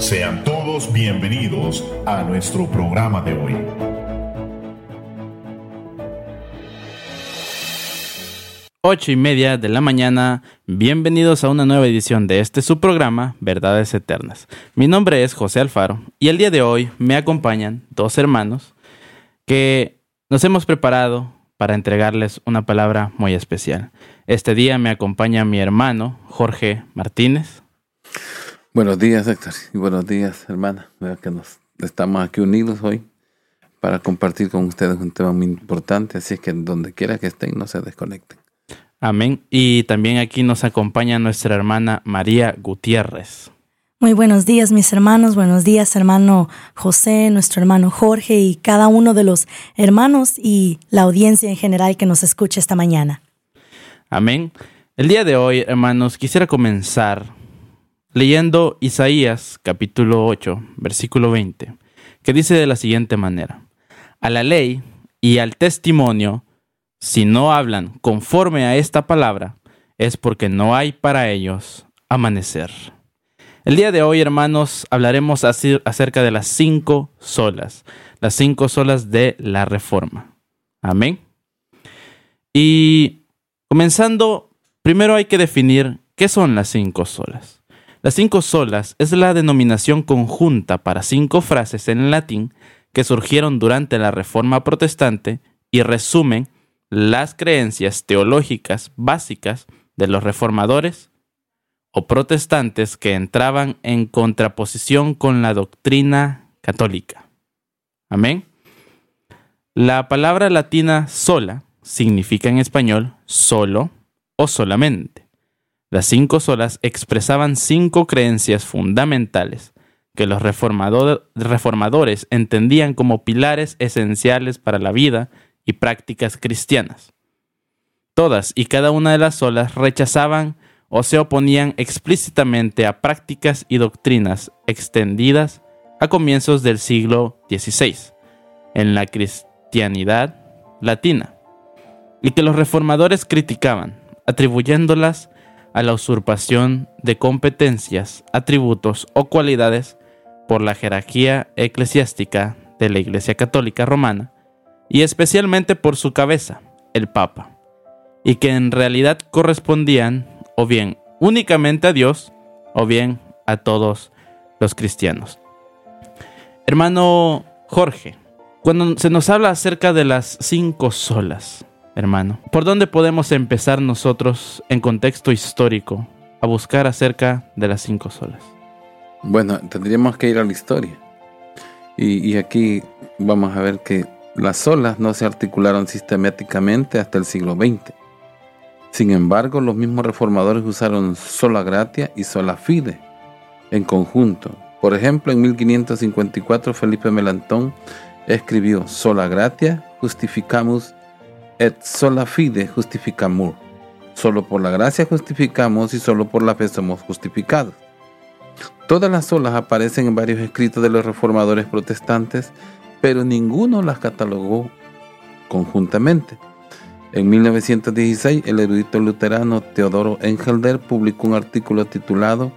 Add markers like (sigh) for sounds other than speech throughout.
Sean todos bienvenidos a nuestro programa de hoy. Ocho y media de la mañana, bienvenidos a una nueva edición de este su programa, Verdades Eternas. Mi nombre es José Alfaro y el día de hoy me acompañan dos hermanos que nos hemos preparado para entregarles una palabra muy especial. Este día me acompaña mi hermano Jorge Martínez. Buenos días, Héctor, y buenos días, hermana. Veo que nos estamos aquí unidos hoy para compartir con ustedes un tema muy importante, así es que donde quiera que estén, no se desconecten. Amén. Y también aquí nos acompaña nuestra hermana María Gutiérrez. Muy buenos días, mis hermanos. Buenos días, hermano José, nuestro hermano Jorge y cada uno de los hermanos y la audiencia en general que nos escucha esta mañana. Amén. El día de hoy, hermanos, quisiera comenzar leyendo Isaías capítulo 8, versículo 20, que dice de la siguiente manera, a la ley y al testimonio, si no hablan conforme a esta palabra, es porque no hay para ellos amanecer. El día de hoy, hermanos, hablaremos acerca de las cinco solas, las cinco solas de la reforma. Amén. Y comenzando, primero hay que definir qué son las cinco solas. Las cinco solas es la denominación conjunta para cinco frases en latín que surgieron durante la Reforma Protestante y resumen las creencias teológicas básicas de los reformadores o protestantes que entraban en contraposición con la doctrina católica. Amén. La palabra latina sola significa en español solo o solamente. Las cinco solas expresaban cinco creencias fundamentales que los reformadores entendían como pilares esenciales para la vida y prácticas cristianas. Todas y cada una de las solas rechazaban o se oponían explícitamente a prácticas y doctrinas extendidas a comienzos del siglo XVI en la cristianidad latina, y que los reformadores criticaban, atribuyéndolas a la usurpación de competencias, atributos o cualidades por la jerarquía eclesiástica de la Iglesia Católica Romana, y especialmente por su cabeza, el Papa, y que en realidad correspondían o bien únicamente a Dios o bien a todos los cristianos. Hermano Jorge, cuando se nos habla acerca de las cinco solas, hermano, ¿por dónde podemos empezar nosotros en contexto histórico a buscar acerca de las cinco solas? Bueno, tendríamos que ir a la historia. Y, y aquí vamos a ver que las solas no se articularon sistemáticamente hasta el siglo XX. Sin embargo, los mismos reformadores usaron sola gratia y sola fide en conjunto. Por ejemplo, en 1554 Felipe Melantón escribió sola gratia justificamos et sola fide justificamur. Solo por la gracia justificamos y solo por la fe somos justificados. Todas las solas aparecen en varios escritos de los reformadores protestantes, pero ninguno las catalogó conjuntamente. En 1916, el erudito luterano Teodoro Engelder publicó un artículo titulado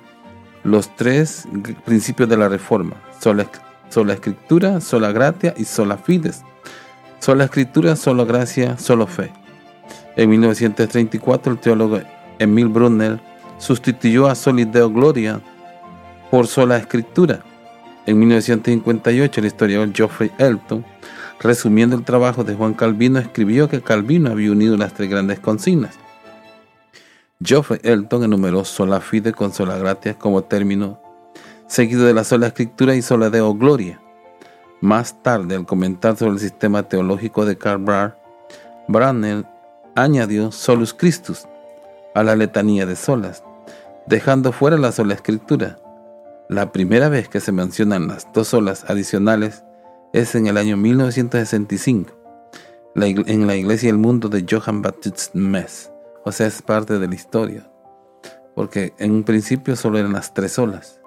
Los tres principios de la Reforma, sola, sola escritura, sola gratia y sola fides. Sola escritura, sola gracia, solo fe. En 1934, el teólogo Emil Brunner sustituyó a Solideo Gloria por sola escritura. En 1958, el historiador Geoffrey Elton resumiendo el trabajo de Juan Calvino, escribió que Calvino había unido las tres grandes consignas. Geoffrey Elton enumeró sola fide con sola gratia como término, seguido de la sola escritura y sola deo gloria. Más tarde, al comentar sobre el sistema teológico de Karl Barth, Brannel añadió solus Christus a la letanía de solas, dejando fuera la sola escritura. La primera vez que se mencionan las dos solas adicionales es en el año 1965, en la Iglesia del Mundo de Johann Baptist Mess. O sea, es parte de la historia. Porque en un principio solo eran las tres olas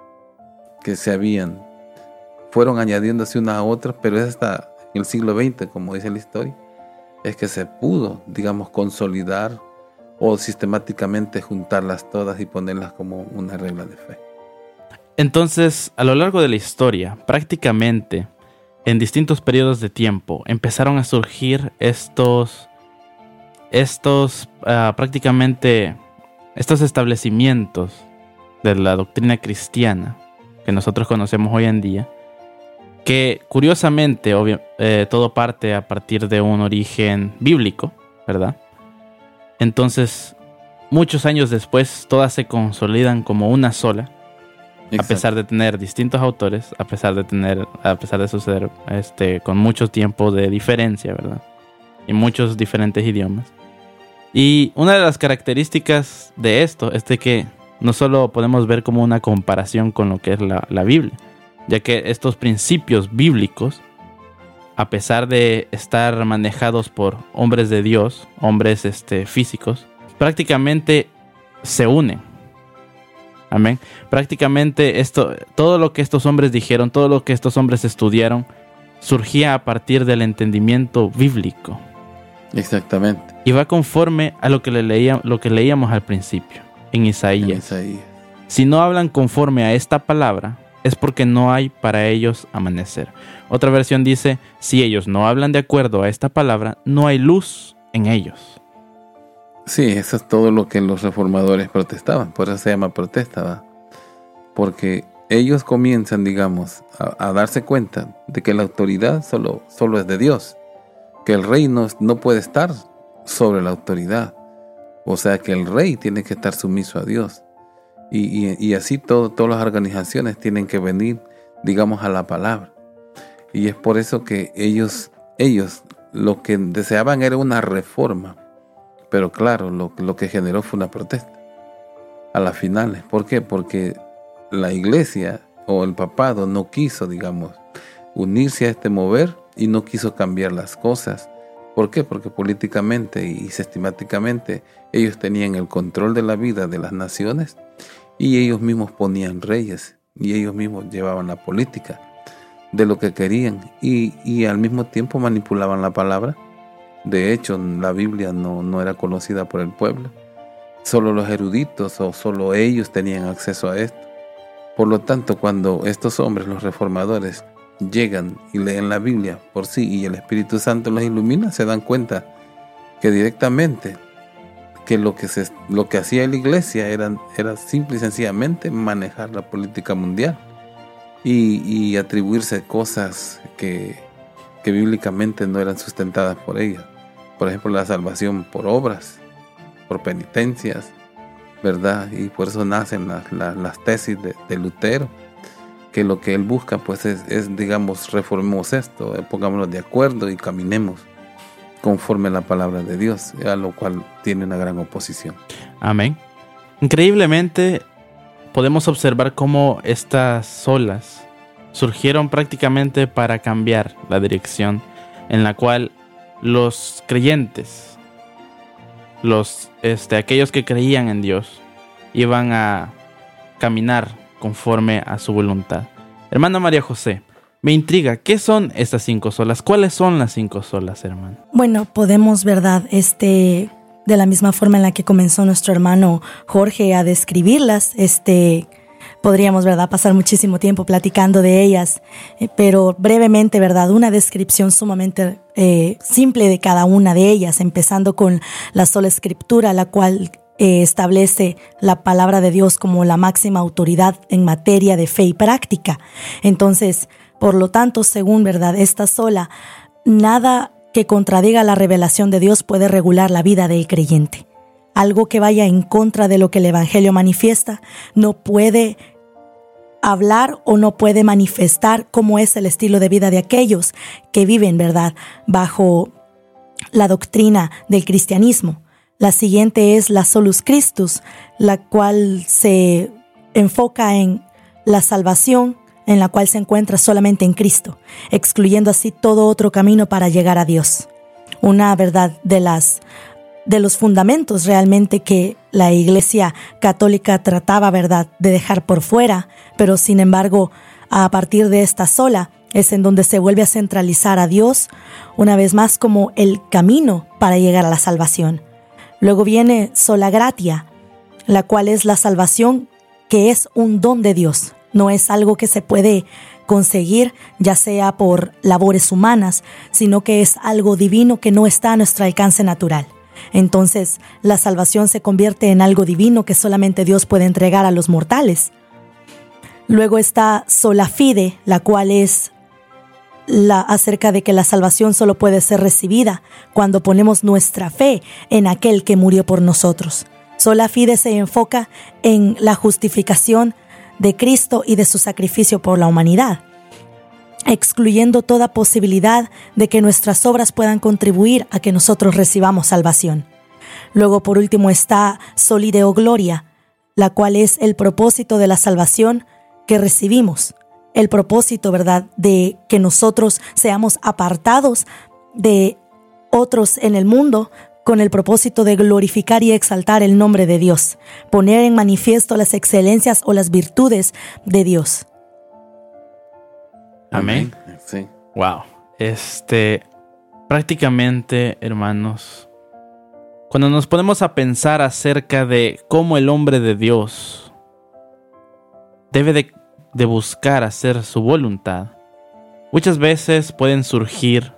que se habían, fueron añadiéndose una a otra, pero es hasta el siglo XX, como dice la historia, es que se pudo, digamos, consolidar o sistemáticamente juntarlas todas y ponerlas como una regla de fe. Entonces, a lo largo de la historia, prácticamente en distintos periodos de tiempo empezaron a surgir estos, estos ah, prácticamente, estos establecimientos de la doctrina cristiana que nosotros conocemos hoy en día, que curiosamente eh, todo parte a partir de un origen bíblico, ¿verdad? Entonces, muchos años después, todas se consolidan como una sola, a pesar de tener distintos autores, a pesar de tener, a pesar de suceder, este, con mucho tiempo de diferencia, ¿verdad? Y muchos diferentes idiomas. Y una de las características de esto es de que no solo podemos ver como una comparación con lo que es la Biblia, ya que estos principios bíblicos, a pesar de estar manejados por hombres de Dios, hombres este, físicos, prácticamente se unen. Amén. Prácticamente esto, todo lo que estos hombres dijeron, todo lo que estos hombres estudiaron, surgía a partir del entendimiento bíblico. Exactamente. Y va conforme a lo que, le leía, lo que leíamos al principio, en Isaías. en Isaías. Si no hablan conforme a esta palabra, es porque no hay para ellos amanecer. Otra versión dice, si ellos no hablan de acuerdo a esta palabra, no hay luz en ellos. Sí, eso es todo lo que los reformadores protestaban, por eso se llama protesta. Porque ellos comienzan, digamos, a, darse cuenta de que la autoridad solo, solo es de Dios, que el rey no, no puede estar sobre la autoridad, o sea que el rey tiene que estar sumiso a Dios. Y, así todas las organizaciones tienen que venir, digamos, a la palabra. Y es por eso que ellos, ellos lo que deseaban era una reforma. Pero claro, lo, lo que generó fue una protesta a las finales. ¿Por qué? Porque la iglesia o el papado no quiso, digamos, unirse a este mover y no quiso cambiar las cosas. ¿Por qué? Porque políticamente y sistemáticamente ellos tenían el control de la vida de las naciones y ellos mismos ponían reyes y ellos mismos llevaban la política de lo que querían y, al mismo tiempo manipulaban la palabra. De hecho, la Biblia no, no era conocida por el pueblo. Solo los eruditos o solo ellos tenían acceso a esto. Por lo tanto, cuando estos hombres, los reformadores, llegan y leen la Biblia por sí y el Espíritu Santo los ilumina, se dan cuenta que directamente que lo que, se, lo que hacía la iglesia era, era simple y sencillamente manejar la política mundial y, atribuirse cosas que, que, bíblicamente no eran sustentadas por ella. Por ejemplo, la salvación por obras, por penitencias, ¿verdad? Y por eso nacen las, las, tesis de, Lutero, que lo que él busca pues es, es digamos, reformemos esto, pongámonos de acuerdo y caminemos conforme a la palabra de Dios, a lo cual tiene una gran oposición. Amén. Increíblemente podemos observar cómo estas olas surgieron prácticamente para cambiar la dirección en la cual los creyentes, los este, aquellos que creían en Dios, iban a caminar conforme a su voluntad. Hermana María José, me intriga, ¿qué son estas cinco solas? ¿Cuáles son las cinco solas, hermano? Bueno, podemos, ¿verdad? Este, de la misma forma en la que comenzó nuestro hermano Jorge a describirlas, este, podríamos, ¿verdad?, pasar muchísimo tiempo platicando de ellas, eh, pero brevemente, ¿verdad?, una descripción sumamente eh, simple de cada una de ellas, empezando con la sola escritura, la cual eh, establece la palabra de Dios como la máxima autoridad en materia de fe y práctica. Entonces, por lo tanto, según verdad, esta sola, nada que contradiga la revelación de Dios puede regular la vida del creyente. Algo que vaya en contra de lo que el Evangelio manifiesta no puede hablar o no puede manifestar cómo es el estilo de vida de aquellos que viven, ¿verdad?, bajo la doctrina del cristianismo. La siguiente es la Solus Christus, la cual se enfoca en la salvación en la cual se encuentra solamente en Cristo, excluyendo así todo otro camino para llegar a Dios. Una verdad de las de los fundamentos realmente que la Iglesia Católica trataba, verdad, de dejar por fuera, pero sin embargo, a partir de esta sola es en donde se vuelve a centralizar a Dios una vez más como el camino para llegar a la salvación. Luego viene sola gratia, la cual es la salvación que es un don de Dios, No es algo que se puede conseguir ya sea por labores humanas, sino que es algo divino que no está a nuestro alcance natural. Entonces, la salvación se convierte en algo divino que solamente Dios puede entregar a los mortales. Luego está sola fide, la cual es la acerca de que la salvación solo puede ser recibida cuando ponemos nuestra fe en aquel que murió por nosotros. Sola fide se enfoca en la justificación de Cristo y de su sacrificio por la humanidad, excluyendo toda posibilidad de que nuestras obras puedan contribuir a que nosotros recibamos salvación. Luego, por último, está Solideo Gloria, la cual es el propósito de la salvación que recibimos, el propósito, ¿verdad?, de que nosotros seamos apartados de otros en el mundo con el propósito de glorificar y exaltar el nombre de Dios, poner en manifiesto las excelencias o las virtudes de Dios. Amén. Sí. Wow. Este, prácticamente, hermanos, cuando nos ponemos a pensar acerca de cómo el hombre de Dios debe de, buscar hacer su voluntad, muchas veces pueden surgir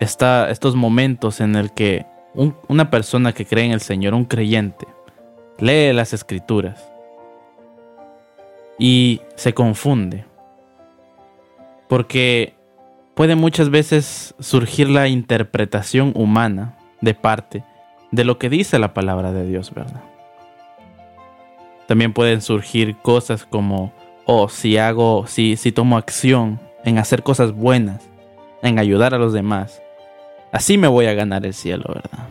estos momentos en el que una persona que cree en el Señor, un creyente, lee las escrituras y se confunde. Porque puede muchas veces surgir la interpretación humana de parte de lo que dice la palabra de Dios, ¿verdad? También pueden surgir cosas como, oh, si hago, si, si tomo acción en hacer cosas buenas, en ayudar a los demás, Así me voy a ganar el cielo, ¿verdad?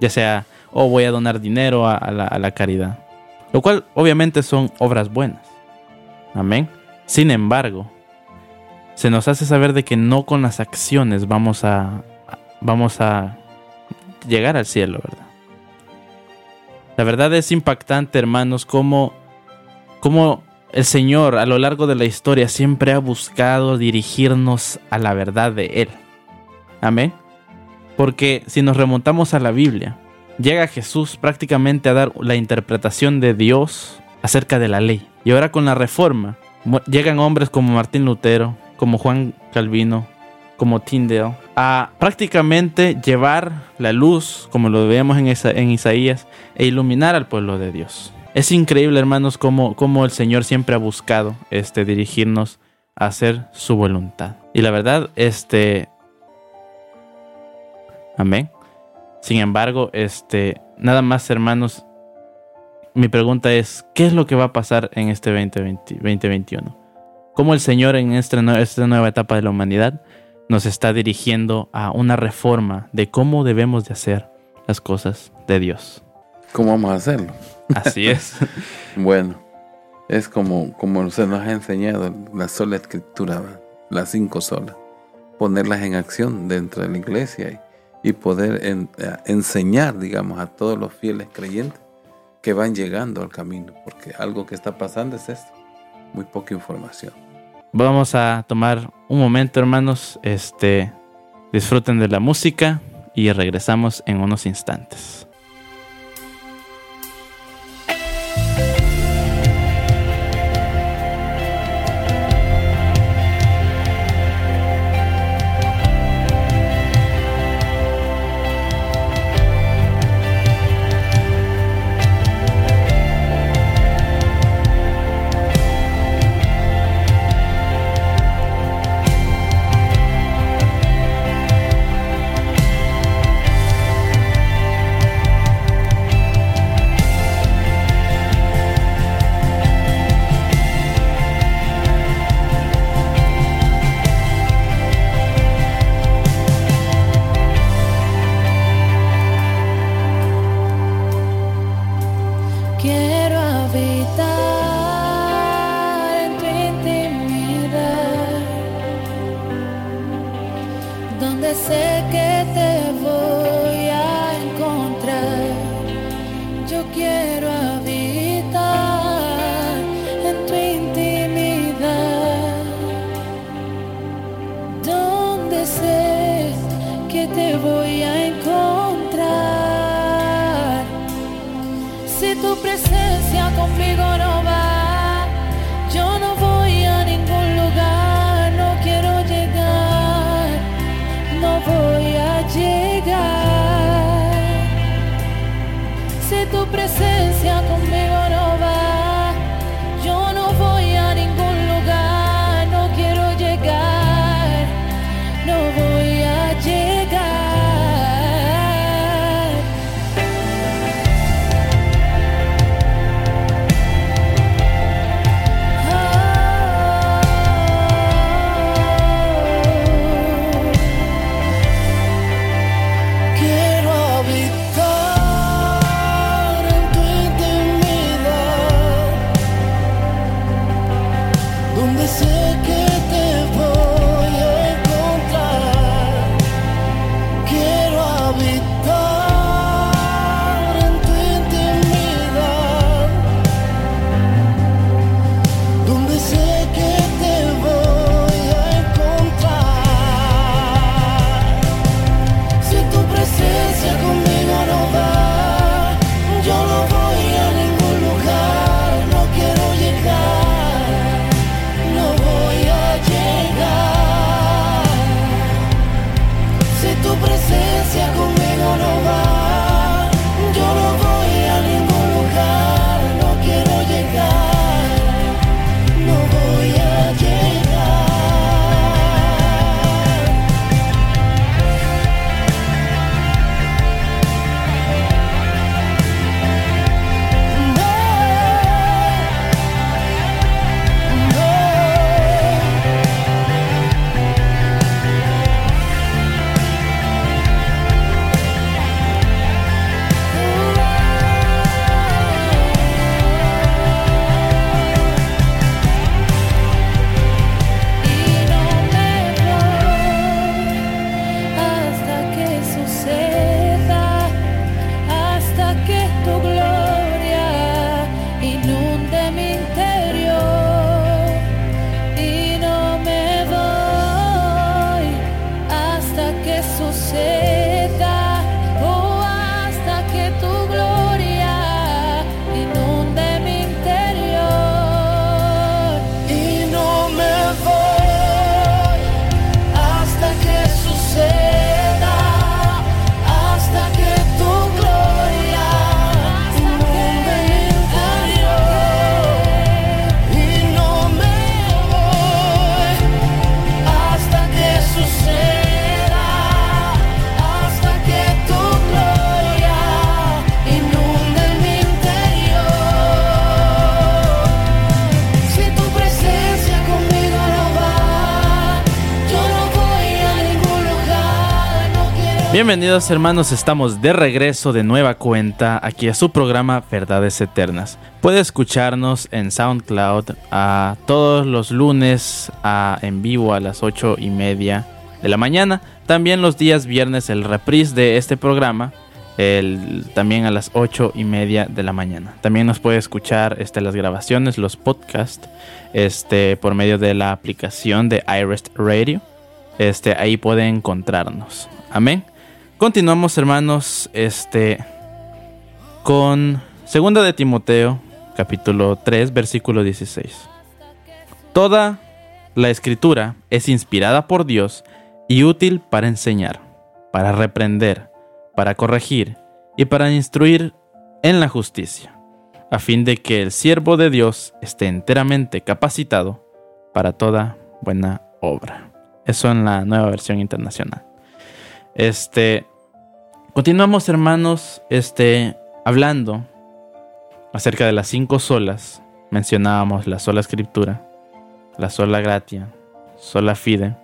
Ya sea, o voy a donar dinero a, la, caridad. Lo cual obviamente son obras buenas. Amén. Sin embargo, se nos hace saber de que no con las acciones vamos a, vamos a llegar al cielo, ¿verdad? La verdad es impactante, hermanos, cómo, cómo el Señor a lo largo de la historia siempre ha buscado dirigirnos a la verdad de Él. Amén. Porque si nos remontamos a la Biblia, llega Jesús prácticamente a dar la interpretación de Dios acerca de la ley. Y ahora con la reforma, llegan hombres como Martín Lutero, como Juan Calvino, como Tyndale, a prácticamente llevar la luz, como lo vemos en, en Isaías, e iluminar al pueblo de Dios. Es increíble, hermanos, cómo, cómo el Señor siempre ha buscado este, dirigirnos a hacer su voluntad. Y la verdad, este, Amén. Sin embargo, este, nada más hermanos, mi pregunta es, ¿qué es lo que va a pasar en este 2020, 2021? ¿Cómo el Señor en esta nueva etapa de la humanidad nos está dirigiendo a una reforma de cómo debemos de hacer las cosas de Dios? ¿Cómo vamos a hacerlo? Así es. (laughs) bueno, es como, como se nos ha enseñado la sola escritura, las cinco solas, ponerlas en acción dentro de la iglesia y poder eh, enseñar, digamos, a todos los fieles creyentes que van llegando al camino, porque algo que está pasando es esto, muy poca información. Vamos a tomar un momento, hermanos, este, disfruten de la música y regresamos en unos instantes. tu presencia conmigo. Bienvenidos hermanos, estamos de regreso de nueva cuenta aquí a su programa Verdades Eternas. Puede escucharnos en SoundCloud a todos los lunes en vivo a las 8 y media de la mañana. También los días viernes el reprise de este programa, también a las 8 y media de la mañana. También nos puede escuchar este, las grabaciones, los podcasts, este, por medio de la aplicación de iRest Radio. Este, ahí puede encontrarnos. Amén. Continuamos, hermanos, este con Segunda de Timoteo, capítulo 3, versículo 16. Toda la escritura es inspirada por Dios y útil para enseñar, para reprender, para corregir y para instruir en la justicia, a fin de que el siervo de Dios esté enteramente capacitado para toda buena obra. Eso en la nueva versión internacional. Este, Continuamos, hermanos, este, hablando acerca de las cinco solas. Mencionábamos la sola escritura, la sola gratia, sola fide,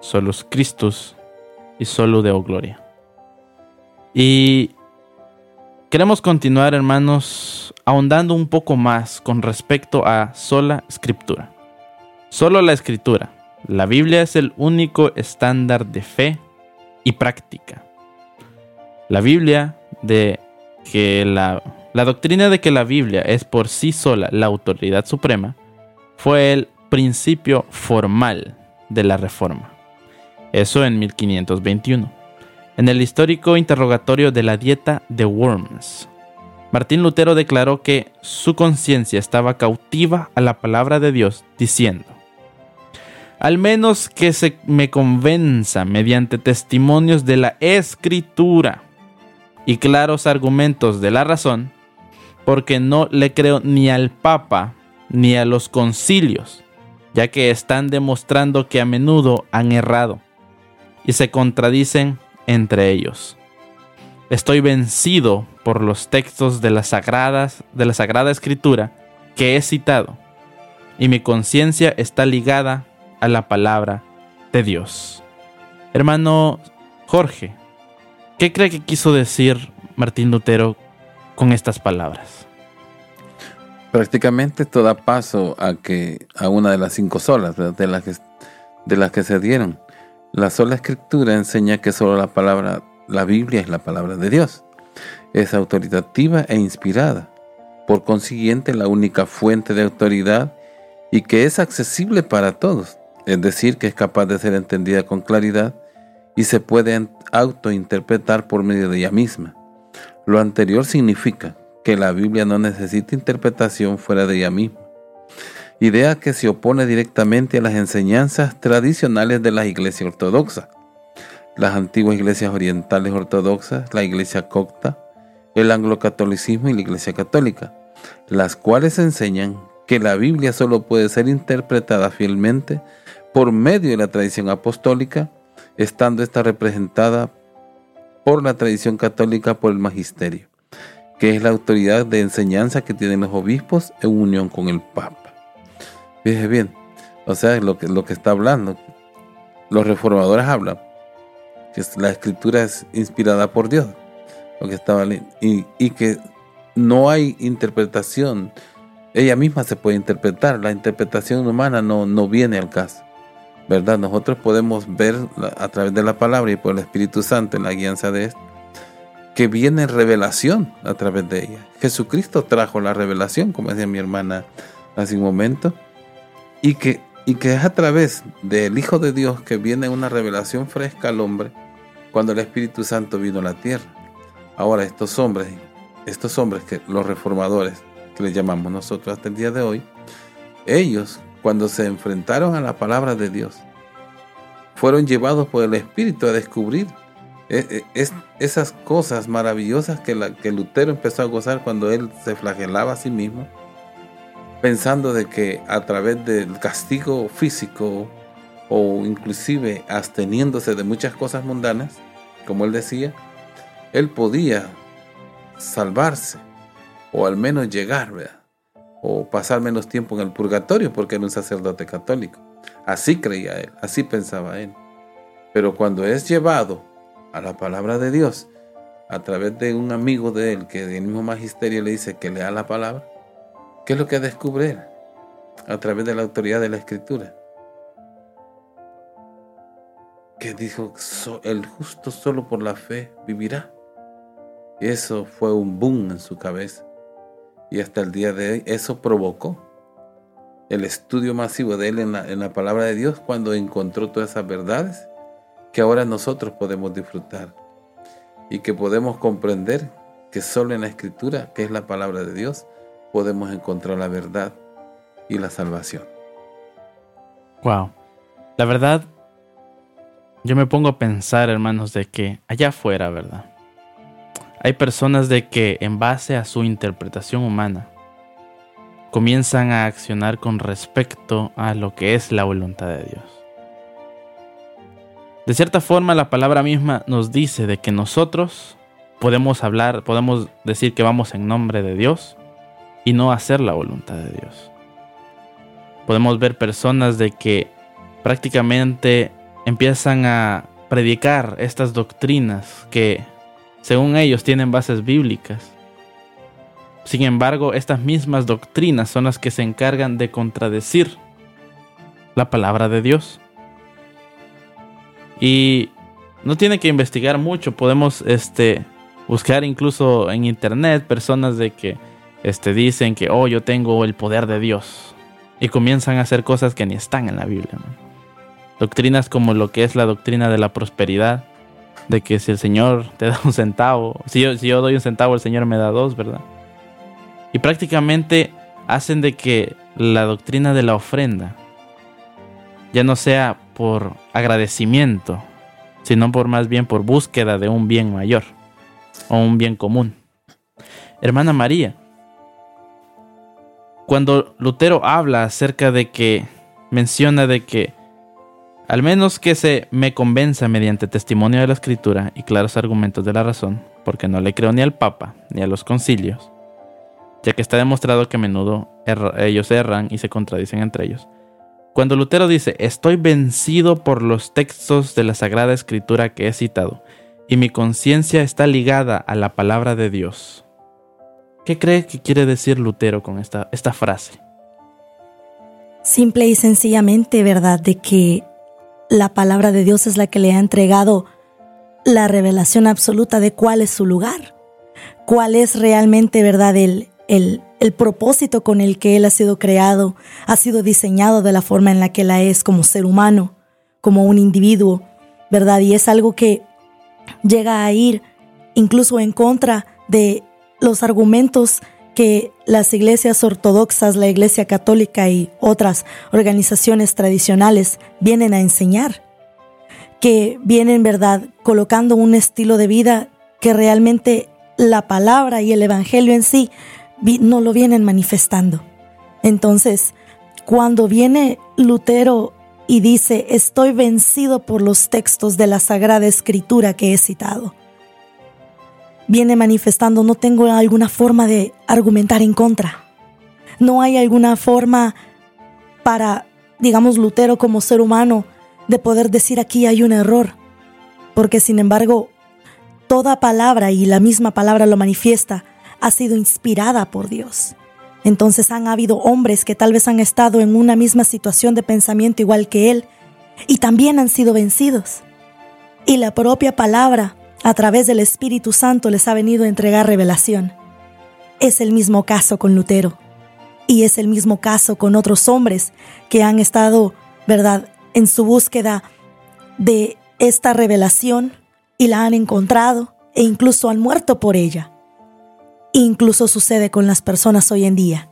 solus Christus y solo Deo gloria. Y queremos continuar, hermanos, ahondando un poco más con respecto a sola escritura. Solo la escritura. La Biblia es el único estándar de fe y práctica la Biblia de que la, la doctrina de que la Biblia es por sí sola la autoridad suprema fue el principio formal de la Reforma. Eso en 1521. En el histórico interrogatorio de la dieta de Worms, Martín Lutero declaró que su conciencia estaba cautiva a la palabra de Dios, diciendo, al menos que se me convenza mediante testimonios de la escritura y claros argumentos de la razón, porque no le creo ni al Papa ni a los concilios, ya que están demostrando que a menudo han errado y se contradicen entre ellos. Estoy vencido por los textos de de la Sagrada Escritura que he citado y mi conciencia está ligada a la palabra de Dios. Hermano Jorge, ¿qué cree que quiso decir Martín Lutero con estas palabras? Prácticamente todo da paso a que a una de las cinco solas de las que de las que se dieron. La sola escritura enseña que solo la palabra, la Biblia es la palabra de Dios. Es autoritativa e inspirada. Por consiguiente, la única fuente de autoridad y que es accesible para todos, es decir, que es capaz de ser entendida con claridad y se puede autointerpretar por medio de ella misma. Lo anterior significa que la Biblia no necesita interpretación fuera de ella misma, idea que se opone directamente a las enseñanzas tradicionales de la Iglesia ortodoxa, las antiguas iglesias orientales ortodoxas, la Iglesia copta, el anglocatolicismo y la Iglesia católica, las cuales enseñan que la Biblia solo puede ser interpretada fielmente por medio de la tradición apostólica, estando esta representada por la tradición católica por el magisterio, que es la autoridad de enseñanza que tienen los obispos en unión con el Papa. Fíjese bien, o sea, lo que, lo que está hablando, los reformadores hablan, que la escritura es inspirada por Dios, lo que estaba y, y que no hay interpretación ella misma se puede interpretar. La interpretación humana no, no viene al caso. ¿Verdad? Nosotros podemos ver a través de la palabra y por el Espíritu Santo en la guianza de esto, que viene revelación a través de ella. Jesucristo trajo la revelación, como decía mi hermana hace un momento, y que, y que es a través del Hijo de Dios que viene una revelación fresca al hombre cuando el Espíritu Santo vino a la tierra. Ahora estos hombres, estos hombres que los reformadores que le llamamos nosotros hasta el día de hoy, ellos, cuando se enfrentaron a la palabra de Dios, fueron llevados por el Espíritu a descubrir eh, eh, esas cosas maravillosas que, que Lutero empezó a gozar cuando él se flagelaba a sí mismo, pensando de que a través del castigo físico o inclusive absteniéndose de muchas cosas mundanas, como él decía, él podía salvarse o al menos llegar, ¿verdad? O pasar menos tiempo en el purgatorio porque era un sacerdote católico. Así creía él, así pensaba él. Pero cuando es llevado a la palabra de Dios a través de un amigo de él que del mismo magisterio le dice que lea la palabra, ¿qué es lo que descubre él? A través de la autoridad de la escritura. Que dijo, el justo solo por la fe vivirá. Y eso fue un boom en su cabeza. Y hasta el día de hoy eso provocó el estudio masivo de él en la, palabra de Dios cuando encontró todas esas verdades que ahora nosotros podemos disfrutar y que podemos comprender que solo en la escritura, que es la palabra de Dios, podemos encontrar la verdad y la salvación. Wow. La verdad, yo me pongo a pensar, hermanos, de que allá afuera, ¿verdad? Hay personas de que en base a su interpretación humana comienzan a accionar con respecto a lo que es la voluntad de Dios. De cierta forma la palabra misma nos dice de que nosotros podemos hablar, podemos decir que vamos en nombre de Dios y no hacer la voluntad de Dios. Podemos ver personas de que prácticamente empiezan a predicar estas doctrinas que según ellos tienen bases bíblicas. Sin embargo, estas mismas doctrinas son las que se encargan de contradecir la palabra de Dios. Y no tiene que investigar mucho, podemos este, buscar incluso en internet personas de que este, dicen que, oh, yo tengo el poder de Dios. Y comienzan a hacer cosas que ni están en la Biblia. Doctrinas como lo que es la doctrina de la prosperidad, de que si el Señor te da un centavo, si yo, si yo doy un centavo, el Señor me da dos, ¿verdad? Y prácticamente hacen de que la doctrina de la ofrenda ya no sea por agradecimiento, sino por más bien por búsqueda de un bien mayor o un bien común. Hermana María, cuando Lutero habla acerca de que menciona de que al menos que se me convenza mediante testimonio de la escritura y claros argumentos de la razón, porque no le creo ni al Papa ni a los concilios, ya que está demostrado que a menudo ellos erran y se contradicen entre ellos. Cuando Lutero dice, estoy vencido por los textos de la Sagrada Escritura que he citado, y mi conciencia está ligada a la palabra de Dios. ¿Qué cree que quiere decir Lutero con esta, esta frase? Simple y sencillamente, ¿verdad? De que la palabra de Dios es la que le ha entregado la revelación absoluta de cuál es su lugar, cuál es realmente, ¿verdad?, el, el, el propósito con el que él ha sido creado, ha sido diseñado de la forma en la que él es como ser humano, como un individuo, ¿verdad? Y es algo que llega a ir incluso en contra de los argumentos que las iglesias ortodoxas, la iglesia católica y otras organizaciones tradicionales vienen a enseñar, que vienen, verdad, colocando un estilo de vida que realmente la palabra y el evangelio en sí no lo vienen manifestando. Entonces, cuando viene Lutero y dice, estoy vencido por los textos de la Sagrada Escritura que he citado, viene manifestando, no tengo alguna forma de argumentar en contra. No hay alguna forma para, digamos, Lutero como ser humano de poder decir aquí hay un error. Porque sin embargo, toda palabra, y la misma palabra lo manifiesta, ha sido inspirada por Dios. Entonces han habido hombres que tal vez han estado en una misma situación de pensamiento igual que él y también han sido vencidos. Y la propia palabra a través del Espíritu Santo les ha venido a entregar revelación. Es el mismo caso con Lutero. Y es el mismo caso con otros hombres que han estado, ¿verdad?, en su búsqueda de esta revelación y la han encontrado e incluso han muerto por ella. Incluso sucede con las personas hoy en día,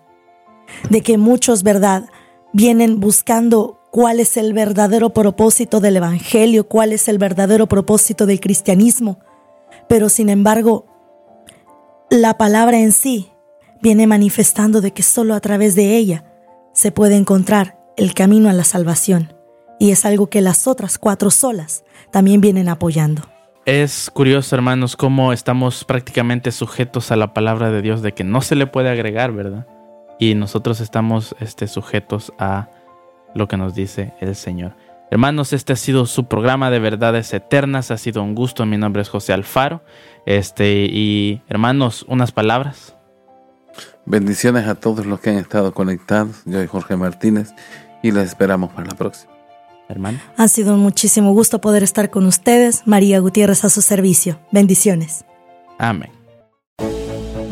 de que muchos, ¿verdad?, vienen buscando cuál es el verdadero propósito del Evangelio, cuál es el verdadero propósito del cristianismo. Pero sin embargo, la palabra en sí viene manifestando de que solo a través de ella se puede encontrar el camino a la salvación. Y es algo que las otras cuatro solas también vienen apoyando. Es curioso, hermanos, cómo estamos prácticamente sujetos a la palabra de Dios, de que no se le puede agregar, ¿verdad? Y nosotros estamos este, sujetos a lo que nos dice el Señor. Hermanos, este ha sido su programa de verdades eternas. Ha sido un gusto. Mi nombre es José Alfaro. Este, y hermanos, unas palabras. Bendiciones a todos los que han estado conectados. Yo soy Jorge Martínez y les esperamos para la próxima. Hermano. Ha sido un muchísimo gusto poder estar con ustedes. María Gutiérrez a su servicio. Bendiciones. Amén.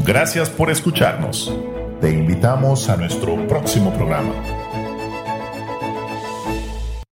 Gracias por escucharnos. Te invitamos a nuestro próximo programa.